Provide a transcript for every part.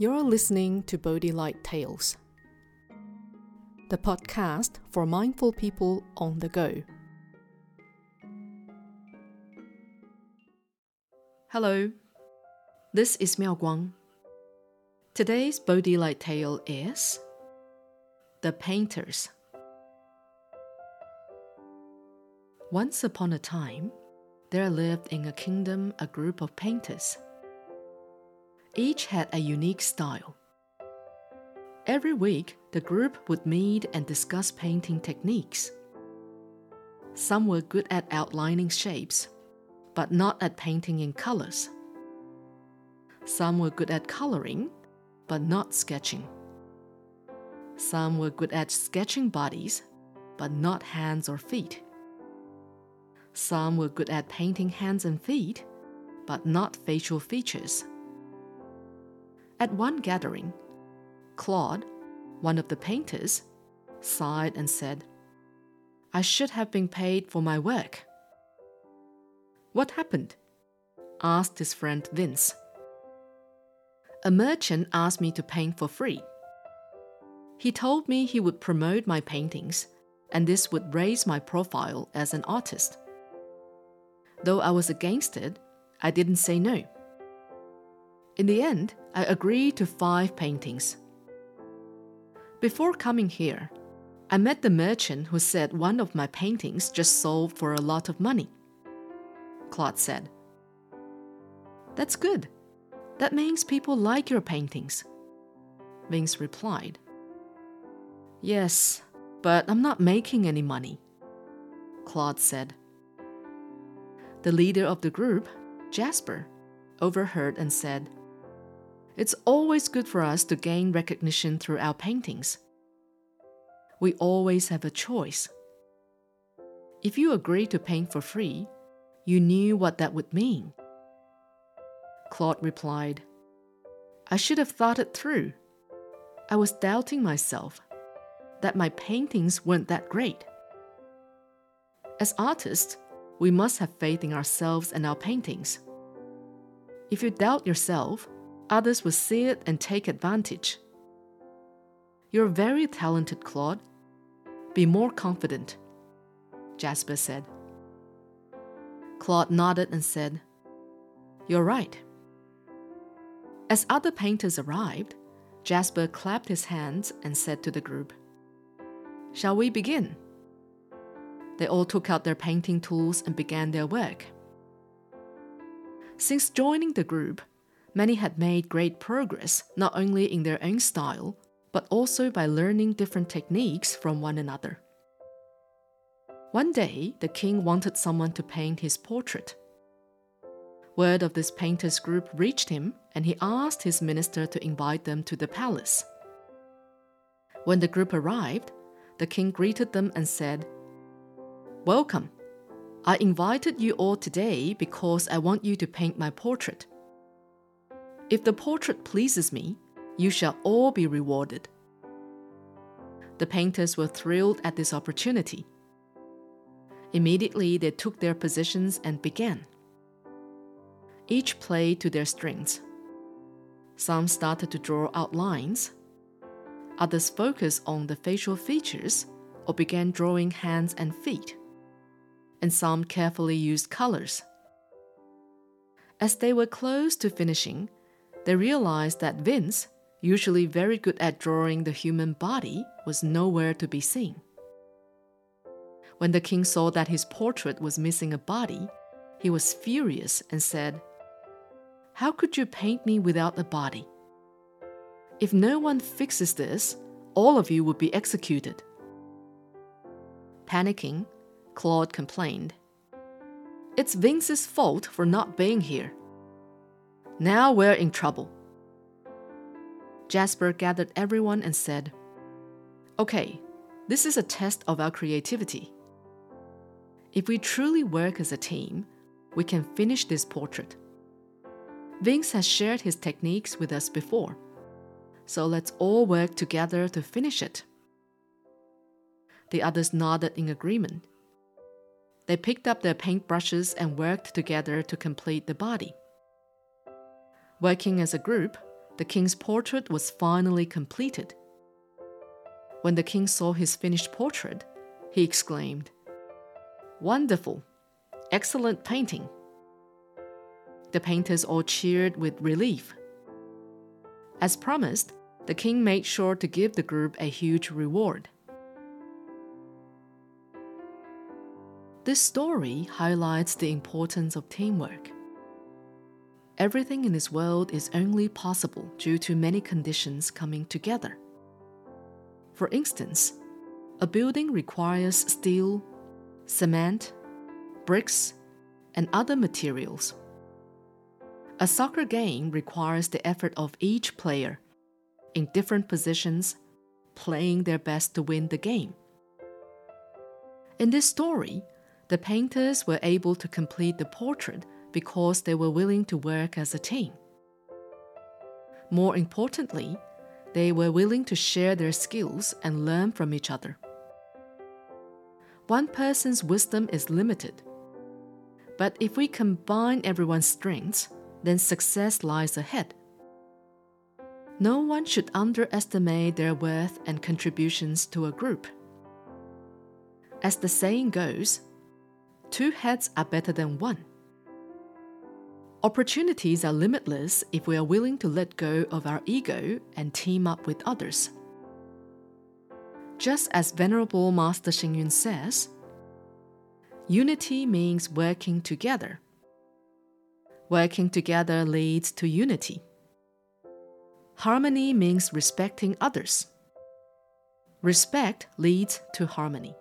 You're listening to Bodhi Light Tales, the podcast for mindful people on the go. Hello, this is Miao Guang. Today's Bodhi Light Tale is The Painters. Once upon a time, there lived in a kingdom a group of painters. Each had a unique style. Every week, the group would meet and discuss painting techniques. Some were good at outlining shapes, but not at painting in colors. Some were good at coloring, but not sketching. Some were good at sketching bodies, but not hands or feet. Some were good at painting hands and feet, but not facial features. At one gathering, Claude, one of the painters, sighed and said, I should have been paid for my work. What happened? asked his friend Vince. A merchant asked me to paint for free. He told me he would promote my paintings, and this would raise my profile as an artist. Though I was against it, I didn't say no. In the end, I agreed to five paintings. Before coming here, I met the merchant who said one of my paintings just sold for a lot of money. Claude said, That's good. That means people like your paintings. Vince replied, Yes, but I'm not making any money. Claude said. The leader of the group, Jasper, overheard and said, it's always good for us to gain recognition through our paintings. We always have a choice. If you agree to paint for free, you knew what that would mean. Claude replied, I should have thought it through. I was doubting myself that my paintings weren't that great. As artists, we must have faith in ourselves and our paintings. If you doubt yourself, others will see it and take advantage. You're very talented, Claude. Be more confident, Jasper said. Claude nodded and said, You're right. As other painters arrived, Jasper clapped his hands and said to the group, Shall we begin? They all took out their painting tools and began their work. Since joining the group, many had made great progress not only in their own style, but also by learning different techniques from one another. One day, the king wanted someone to paint his portrait. Word of this painters' group reached him, and he asked his minister to invite them to the palace. When the group arrived, the king greeted them and said, Welcome. I invited you all today because I want you to paint my portrait. If the portrait pleases me, you shall all be rewarded. The painters were thrilled at this opportunity. Immediately, they took their positions and began. Each played to their strengths. Some started to draw outlines, others focused on the facial features or began drawing hands and feet, and some carefully used colors. As they were close to finishing, they realized that Vince, usually very good at drawing the human body, was nowhere to be seen. When the king saw that his portrait was missing a body, he was furious and said, How could you paint me without a body? If no one fixes this, all of you would be executed. Panicking, Claude complained, It's Vince's fault for not being here. Now we're in trouble. Jasper gathered everyone and said, Okay, this is a test of our creativity. If we truly work as a team, we can finish this portrait. Vince has shared his techniques with us before, so let's all work together to finish it. The others nodded in agreement. They picked up their paintbrushes and worked together to complete the body. Working as a group, the king's portrait was finally completed. When the king saw his finished portrait, he exclaimed, Wonderful! Excellent painting! The painters all cheered with relief. As promised, the king made sure to give the group a huge reward. This story highlights the importance of teamwork. Everything in this world is only possible due to many conditions coming together. For instance, a building requires steel, cement, bricks, and other materials. A soccer game requires the effort of each player in different positions, playing their best to win the game. In this story, the painters were able to complete the portrait because they were willing to work as a team. More importantly, they were willing to share their skills and learn from each other. One person's wisdom is limited, but if we combine everyone's strengths, then success lies ahead. No one should underestimate their worth and contributions to a group. As the saying goes, two heads are better than one. Opportunities are limitless if we are willing to let go of our ego and team up with others. Just as Venerable Master Xing Yun says, unity means working together. Working together leads to unity. Harmony means respecting others. Respect leads to harmony.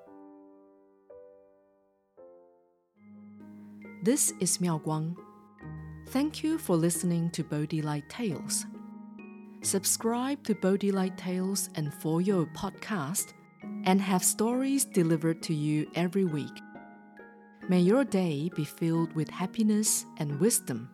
This is Miao Guang. Thank you for listening to Bodhi Light Tales. Subscribe to Bodhi Light Tales and For Your podcast and have stories delivered to you every week. May your day be filled with happiness and wisdom.